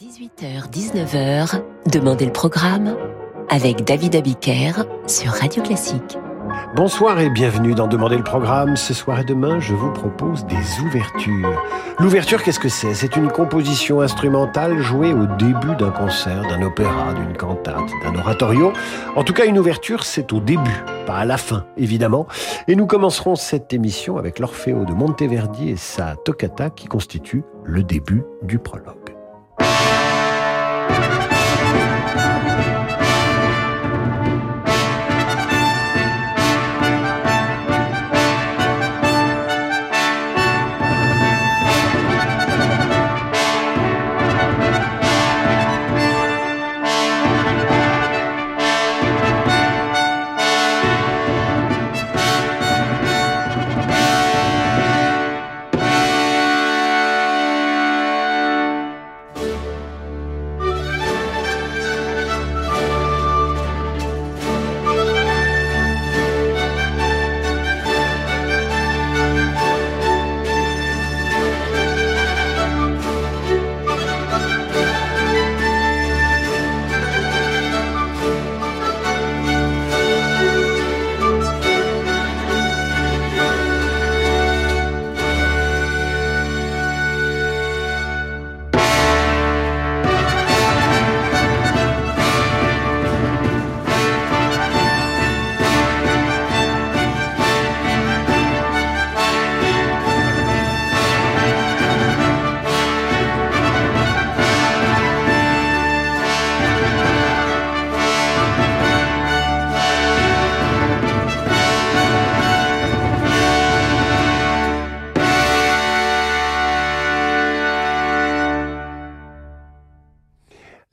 18h-19h, Demandez le programme avec David Abiker sur Radio Classique. Bonsoir et bienvenue dans Demander le programme. Ce soir et demain, je vous propose des ouvertures. L'ouverture, qu'est-ce que c'est? C'est une composition instrumentale jouée au début d'un concert, d'un opéra, d'une cantate, d'un oratorio. En tout cas, une ouverture, c'est au début, pas à la fin, évidemment. Et nous commencerons cette émission avec l'Orfeo de Monteverdi et sa toccata qui constitue le début du prologue. Thank you.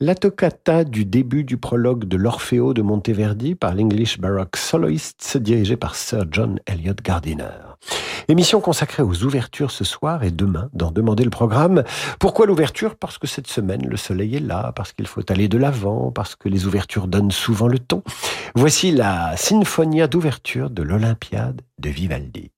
La toccata du début du prologue de l'Orfeo de Monteverdi par l'English Baroque Soloists, dirigé par Sir John Eliot Gardiner. Émission consacrée aux ouvertures ce soir et demain dans Demander le programme. Pourquoi l'ouverture? Parce que cette semaine, le soleil est là, parce qu'il faut aller de l'avant, parce que les ouvertures donnent souvent le ton. Voici la Sinfonia d'ouverture de l'Olympiade de Vivaldi.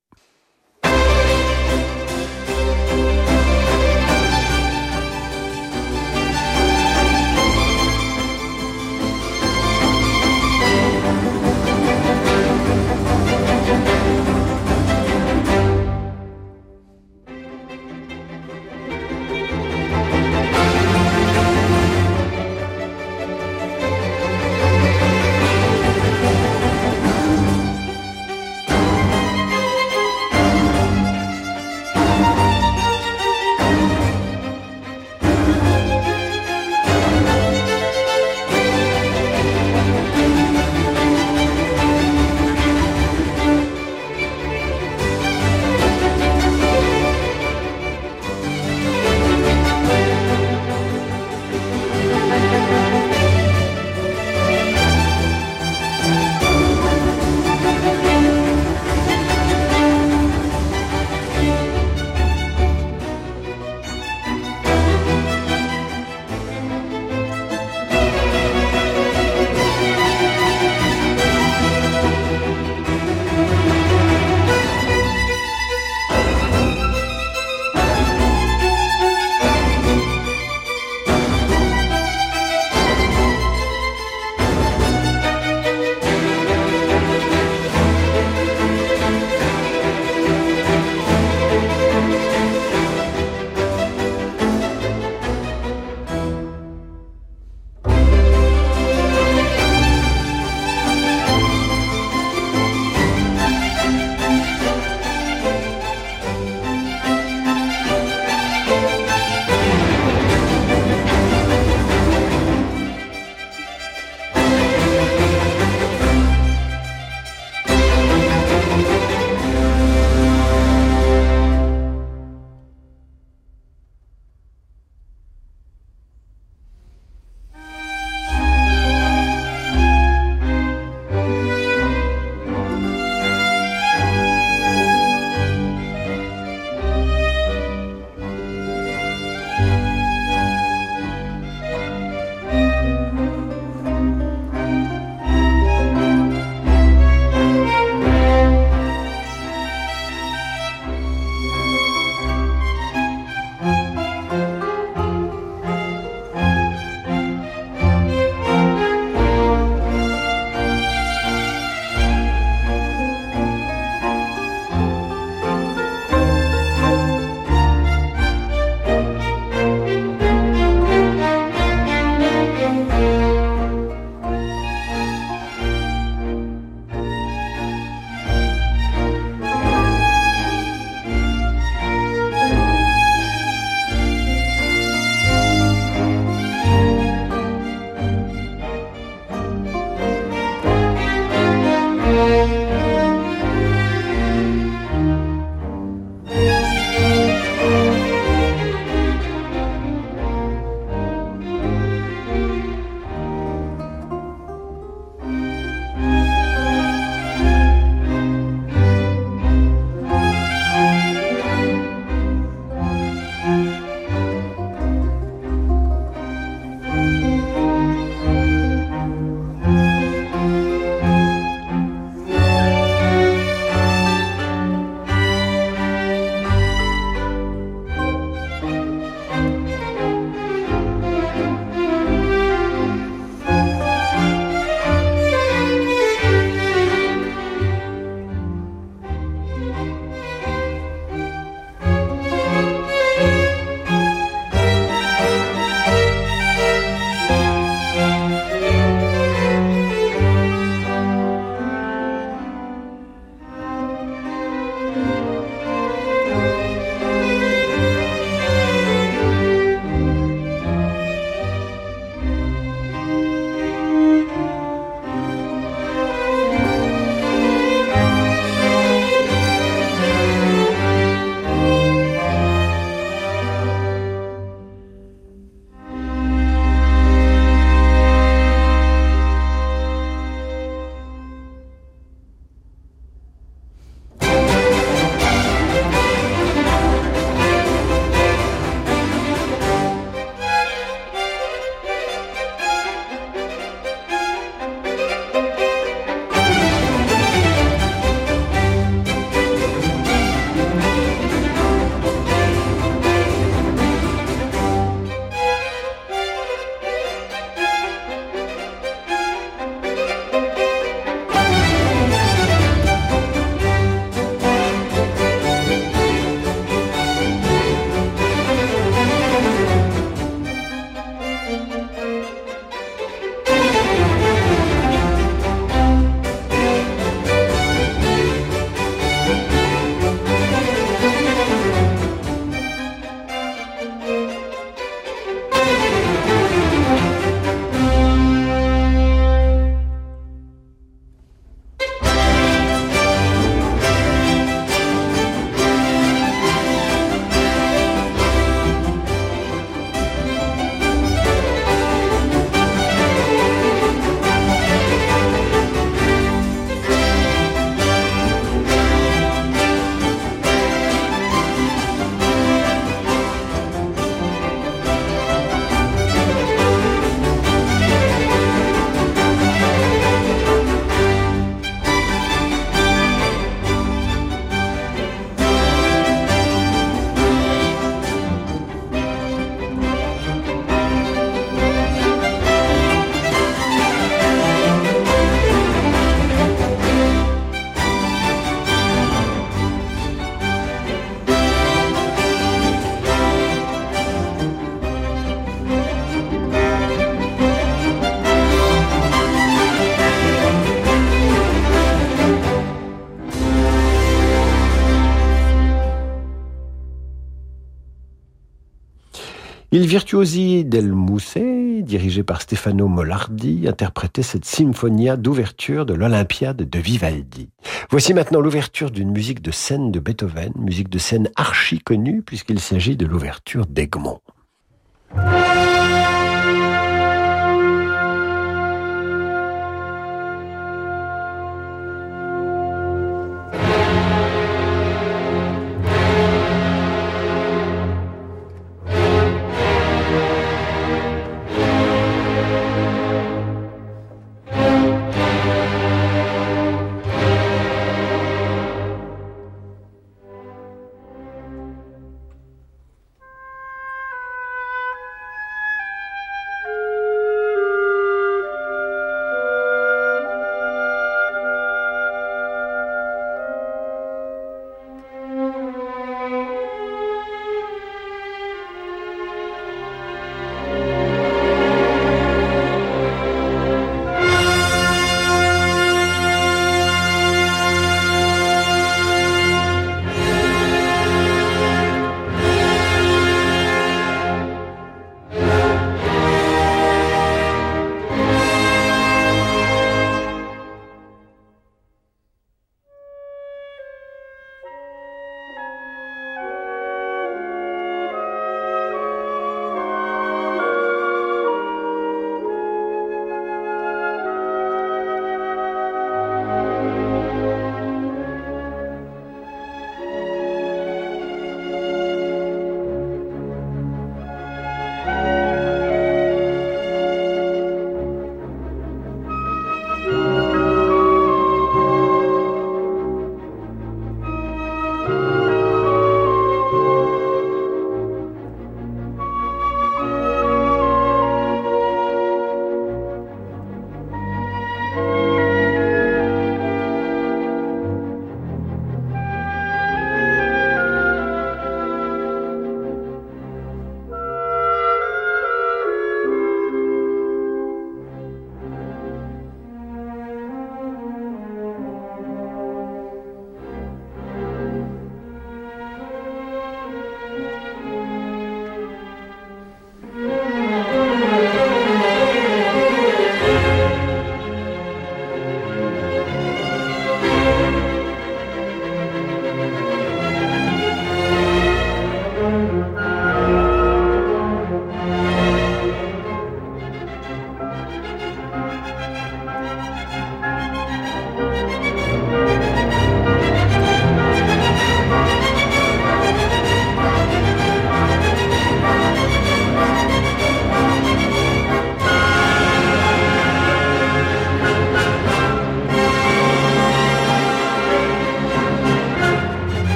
Il Virtuosi del Musset, dirigé par Stefano Mollardi, interprétait cette symphonia d'ouverture de l'Olympiade de Vivaldi. Voici maintenant l'ouverture d'une musique de scène de Beethoven, musique de scène archi connue puisqu'il s'agit de l'ouverture d'Egmont.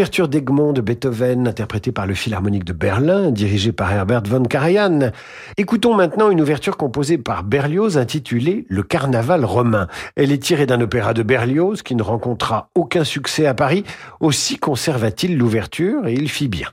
L'ouverture d'Egmont de Beethoven, interprétée par le Philharmonique de Berlin, dirigé par Herbert von Karajan. Écoutons maintenant une ouverture composée par Berlioz intitulée Le Carnaval romain. Elle est tirée d'un opéra de Berlioz qui ne rencontra aucun succès à Paris. Aussi conserva-t-il l'ouverture et il fit bien.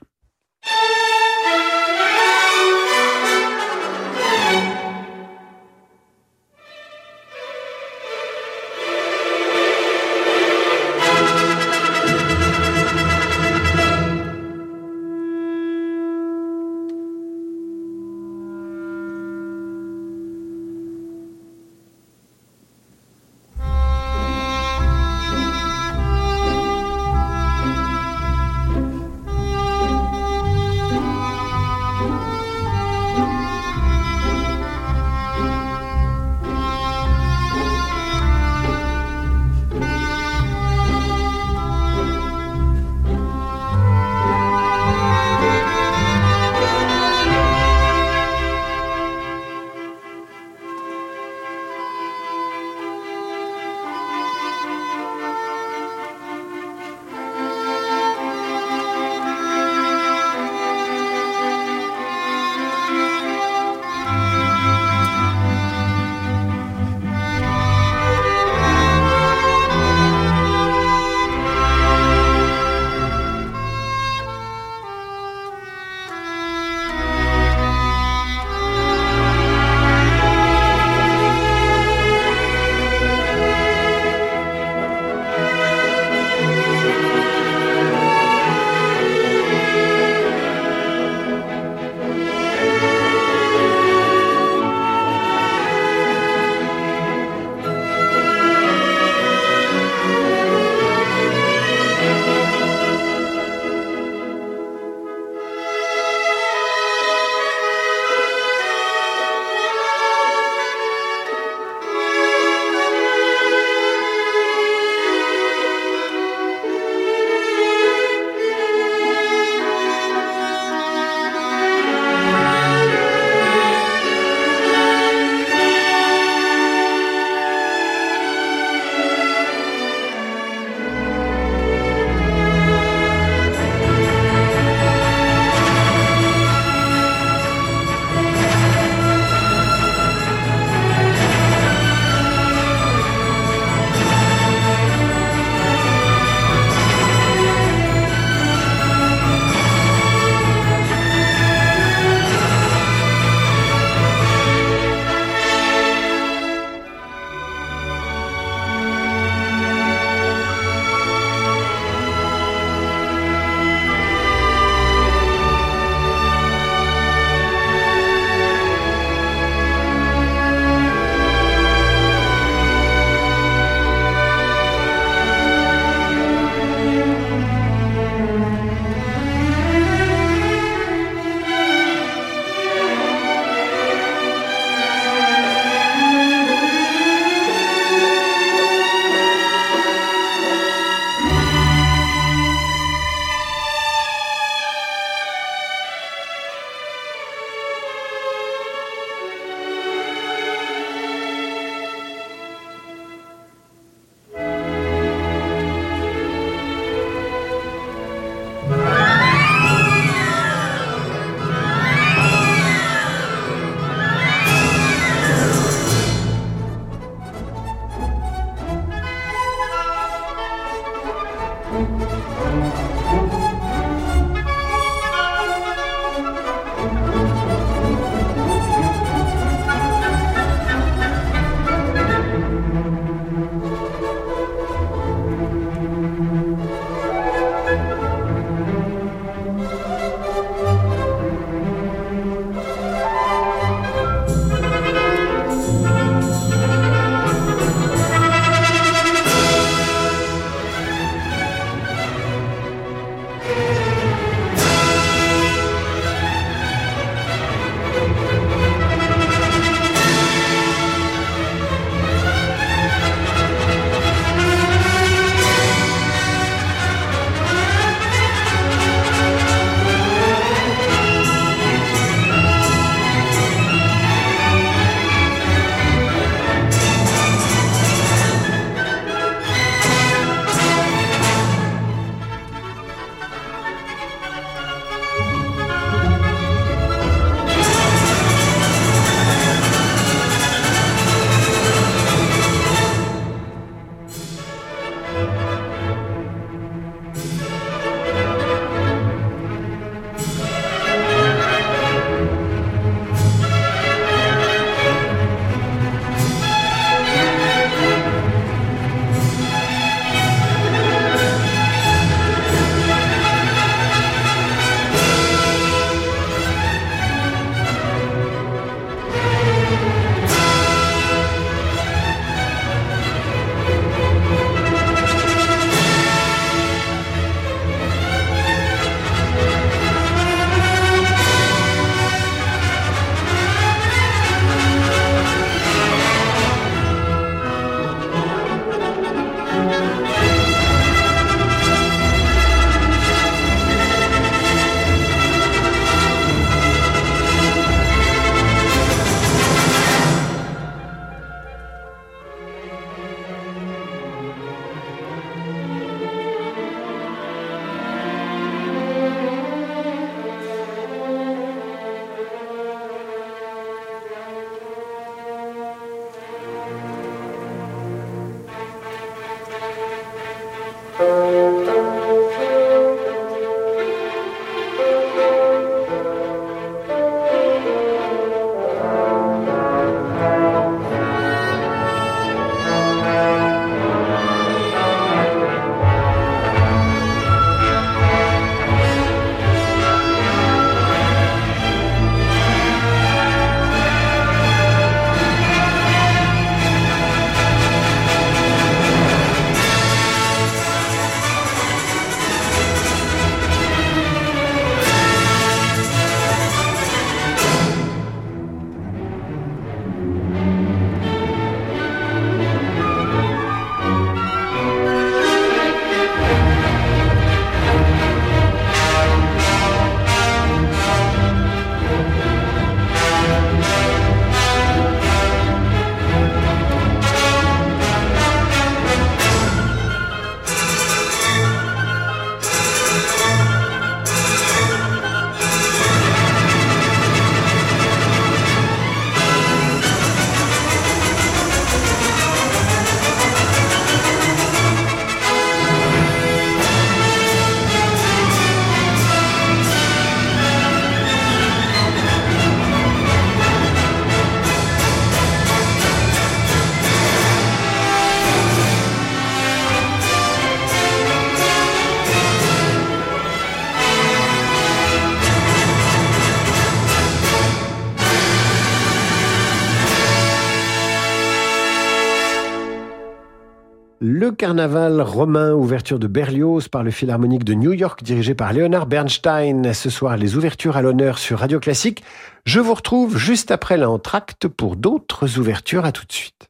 Carnaval romain, ouverture de Berlioz par le Philharmonique de New York dirigé par Leonard Bernstein. Ce soir, les ouvertures à l'honneur sur Radio Classique. Je vous retrouve juste après l'entracte pour d'autres ouvertures. À tout de suite.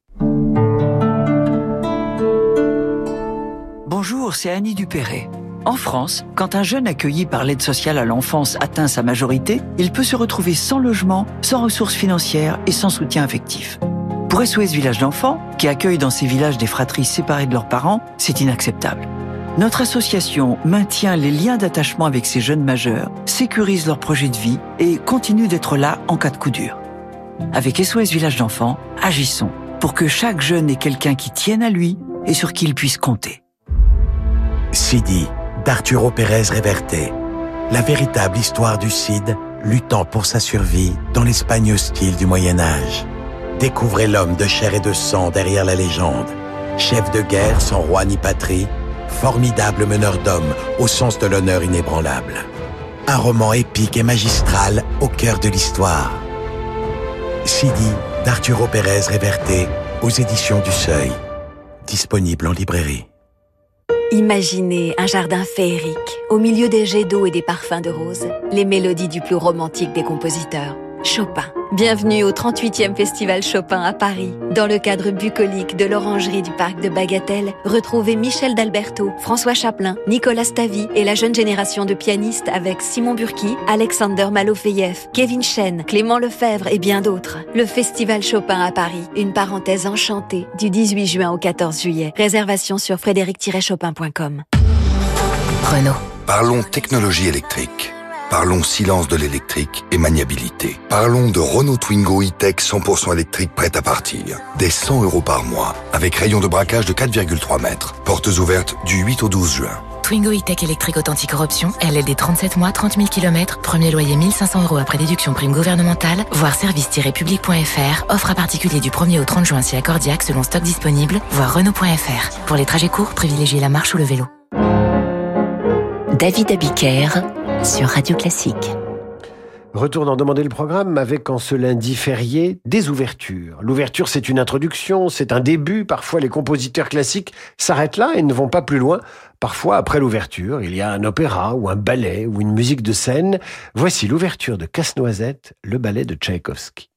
Bonjour, c'est Annie Dupéré. En France, quand un jeune accueilli par l'aide sociale à l'enfance atteint sa majorité, il peut se retrouver sans logement, sans ressources financières et sans soutien affectif. Pour SOS Village d'enfants, qui accueille dans ces villages des fratries séparées de leurs parents, c'est inacceptable. Notre association maintient les liens d'attachement avec ces jeunes majeurs, sécurise leur projet de vie et continue d'être là en cas de coup dur. Avec SOS Village d'enfants, agissons pour que chaque jeune ait quelqu'un qui tienne à lui et sur qui il puisse compter. Sidi d'Arturo Pérez Reverte. La véritable histoire du Cid luttant pour sa survie dans l'Espagne hostile du Moyen Âge. Découvrez l'homme de chair et de sang derrière la légende. Chef de guerre sans roi ni patrie, formidable meneur d'hommes au sens de l'honneur inébranlable. Un roman épique et magistral au cœur de l'histoire. Sidi d'Arturo Pérez Reverte aux éditions du Seuil. Disponible en librairie. Imaginez un jardin féerique, au milieu des jets d'eau et des parfums de roses, les mélodies du plus romantique des compositeurs, Chopin. Bienvenue au 38e Festival Chopin à Paris. Dans le cadre bucolique de l'Orangerie du Parc de Bagatelle, retrouvez Michel D'Alberto, François Chaplin, Nicolas Stavy et la jeune génération de pianistes avec Simon Burki, Alexander Malofeyev, Kevin Chen, Clément Lefebvre et bien d'autres. Le Festival Chopin à Paris, une parenthèse enchantée du 18 juin au 14 juillet. Réservation sur frédéric-chopin.com. Renault. Parlons technologie électrique. Parlons silence de l'électrique et maniabilité. Parlons de Renault Twingo e-Tech 100% électrique prête à partir. Des 100 euros par mois, avec rayon de braquage de 4,3 mètres. Portes ouvertes du 8 au 12 juin. Twingo e-Tech électrique authentique corruption, LLD 37 mois, 30 000 km, premier loyer 1500 euros après déduction prime gouvernementale, voire service-public.fr, offre à particulier du 1er au 30 juin si accordiaque selon stock disponible, voire Renault.fr. Pour les trajets courts, privilégiez la marche ou le vélo. David Abiker sur Radio Classique. Retour d'en demander le programme avec en ce lundi férié des ouvertures. L'ouverture, c'est une introduction, c'est un début. Parfois, les compositeurs classiques s'arrêtent là et ne vont pas plus loin. Parfois, après l'ouverture, il y a un opéra ou un ballet ou une musique de scène. Voici l'ouverture de Casse-Noisette, le ballet de Tchaïkovski.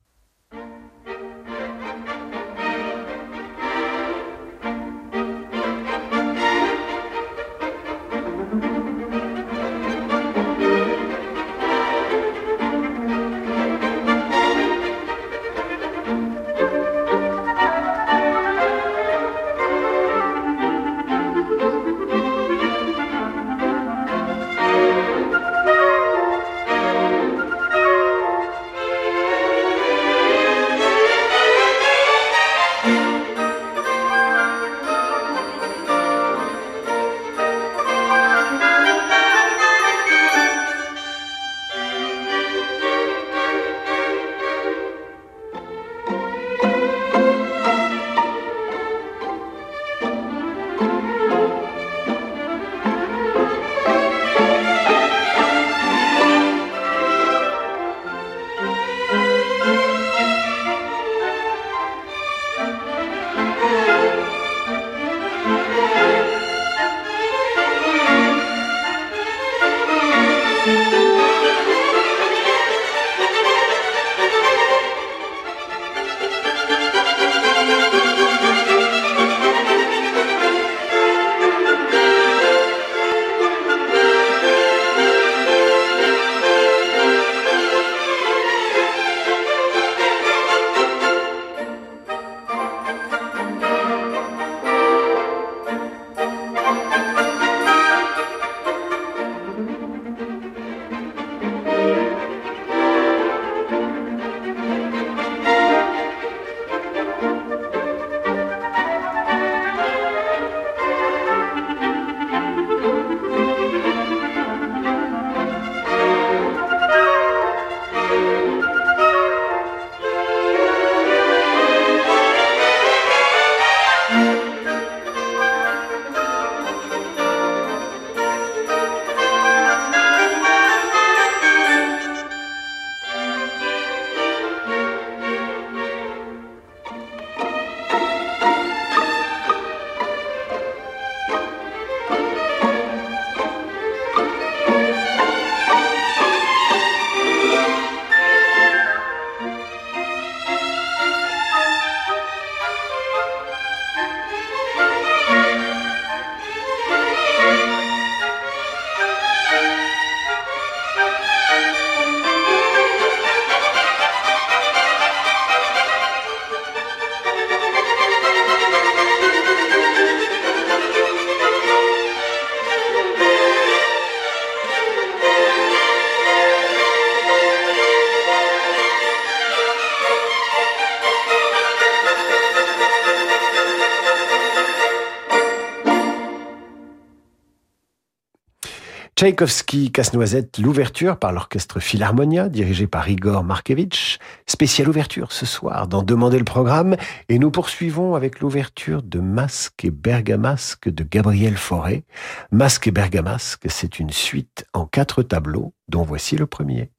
Tchaïkovski, Casse-Noisette, l'ouverture par l'orchestre Philharmonia, dirigé par Igor Markevitch. Spéciale ouverture ce soir dans Demander le programme. Et nous poursuivons avec l'ouverture de Masque et Bergamasque de Gabriel Fauré. Masque et Bergamasque, c'est une suite en quatre tableaux, dont voici le premier.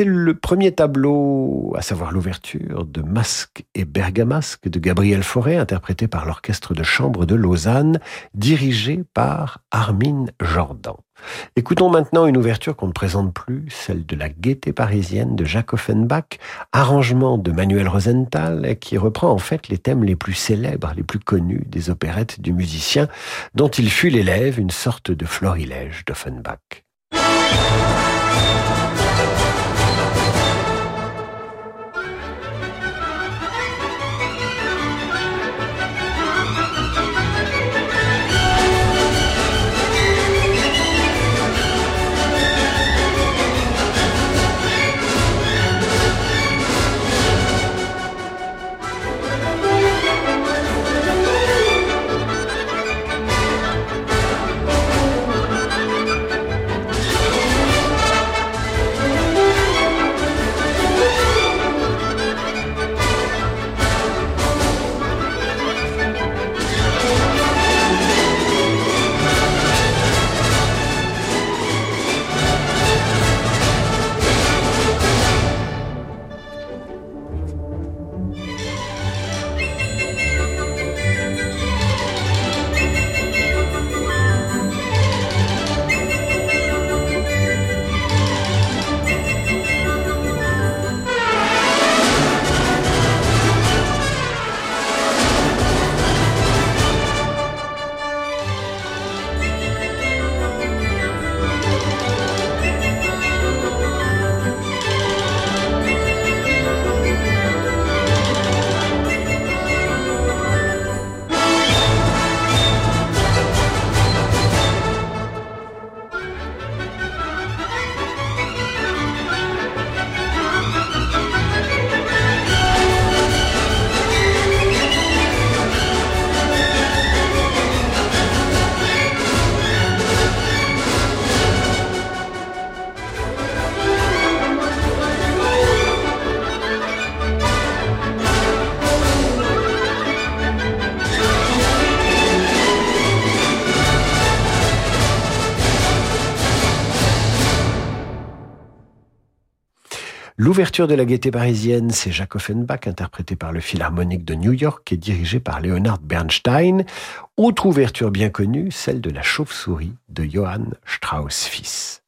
C'était le premier tableau, à savoir l'ouverture de Masque et Bergamasque de Gabriel Fauré, interprété par l'orchestre de chambre de Lausanne, dirigé par Armin Jordan. Écoutons maintenant une ouverture qu'on ne présente plus, celle de la Gaieté parisienne de Jacques Offenbach, arrangement de Manuel Rosenthal, qui reprend en fait les thèmes les plus célèbres, les plus connus des opérettes du musicien, dont il fut l'élève, une sorte de florilège d'Offenbach. L'ouverture de la gaieté parisienne, c'est Jacques Offenbach, interprété par le Philharmonique de New York et dirigé par Leonard Bernstein. Autre ouverture bien connue, celle de la chauve-souris de Johann Strauss fils.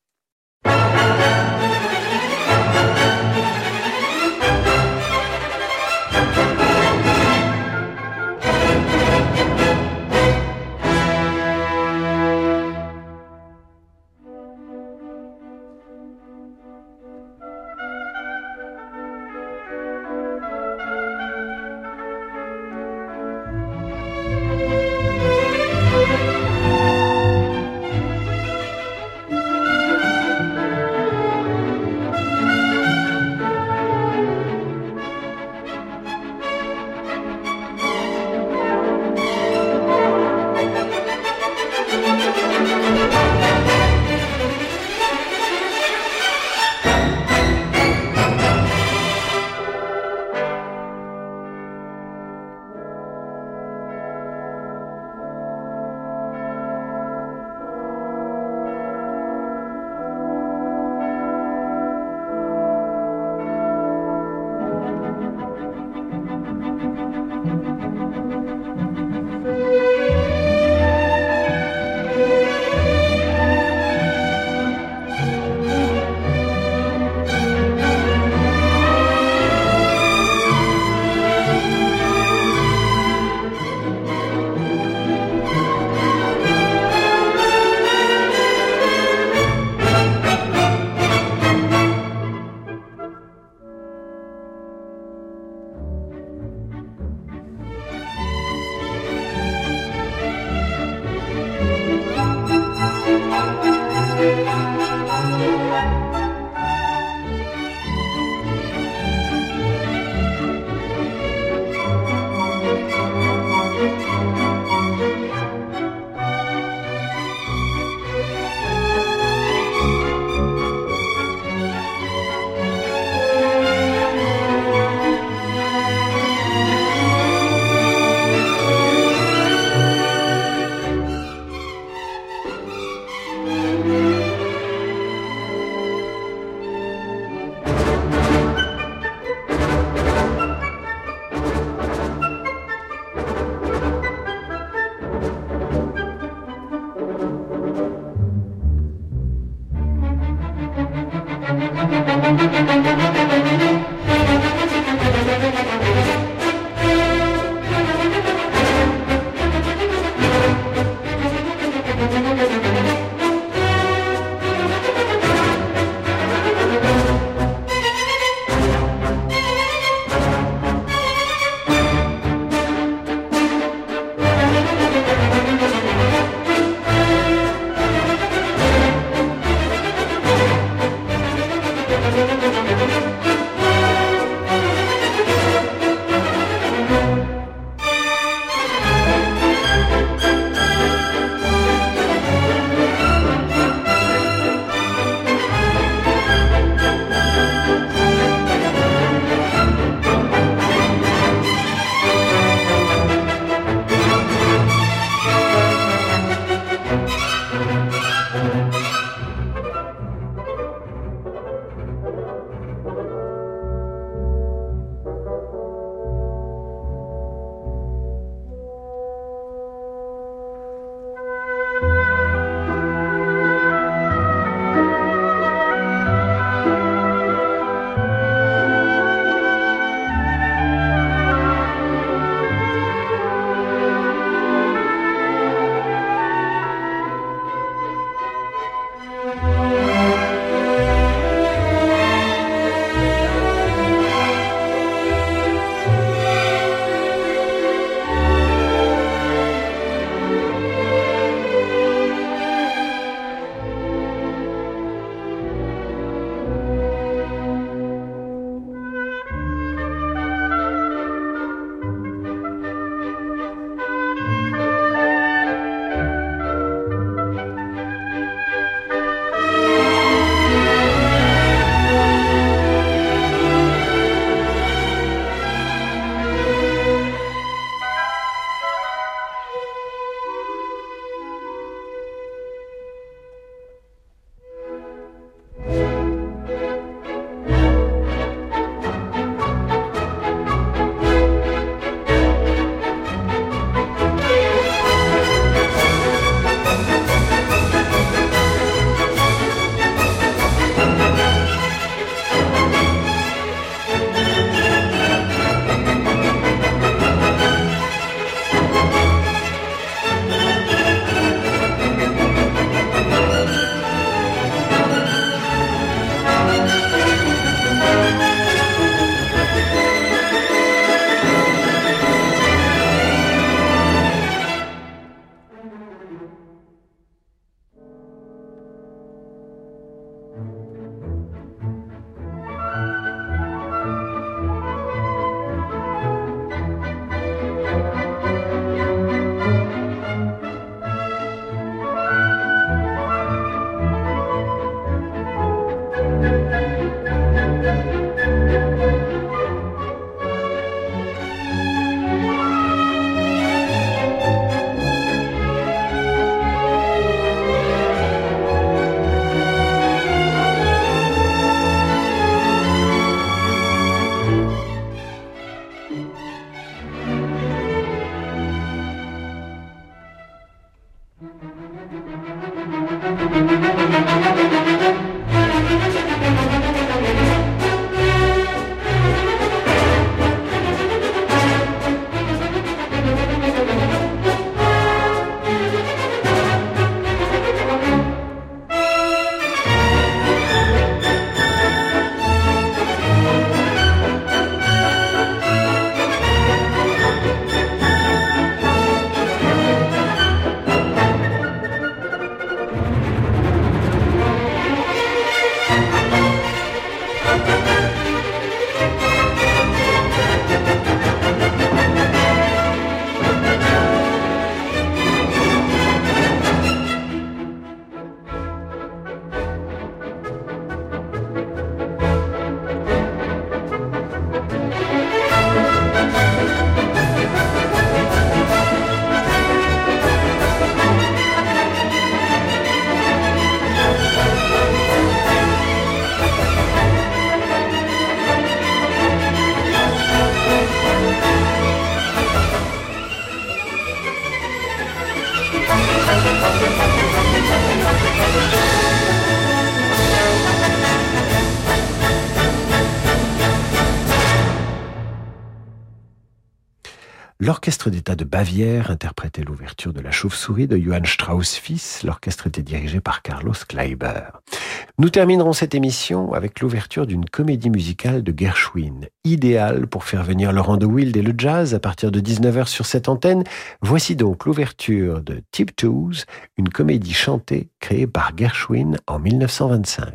Thank you. L'Orchestre d'État de Bavière interprétait l'ouverture de La Chauve-souris de Johann Strauss fils. L'orchestre était dirigé par Carlos Kleiber. Nous terminerons cette émission avec l'ouverture d'une comédie musicale de Gershwin, idéale pour faire venir Laurent de Wild et le jazz à partir de 19h sur cette antenne. Voici donc l'ouverture de Tiptoes, une comédie chantée créée par Gershwin en 1925.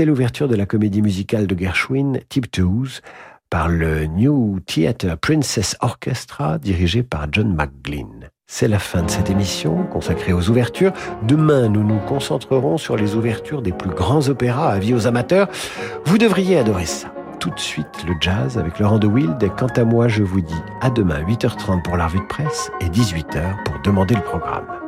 C'était l'ouverture de la comédie musicale de Gershwin, Tiptoes, par le New Theatre Princess Orchestra dirigé par John McGlynn. C'est la fin de cette émission consacrée aux ouvertures. Demain, nous nous concentrerons sur les ouvertures des plus grands opéras, avis aux amateurs. Vous devriez adorer ça. Tout de suite, le jazz avec Laurent de Wild. Quant à moi, je vous dis à demain, 8h30 pour la de presse et 18h pour demander le programme.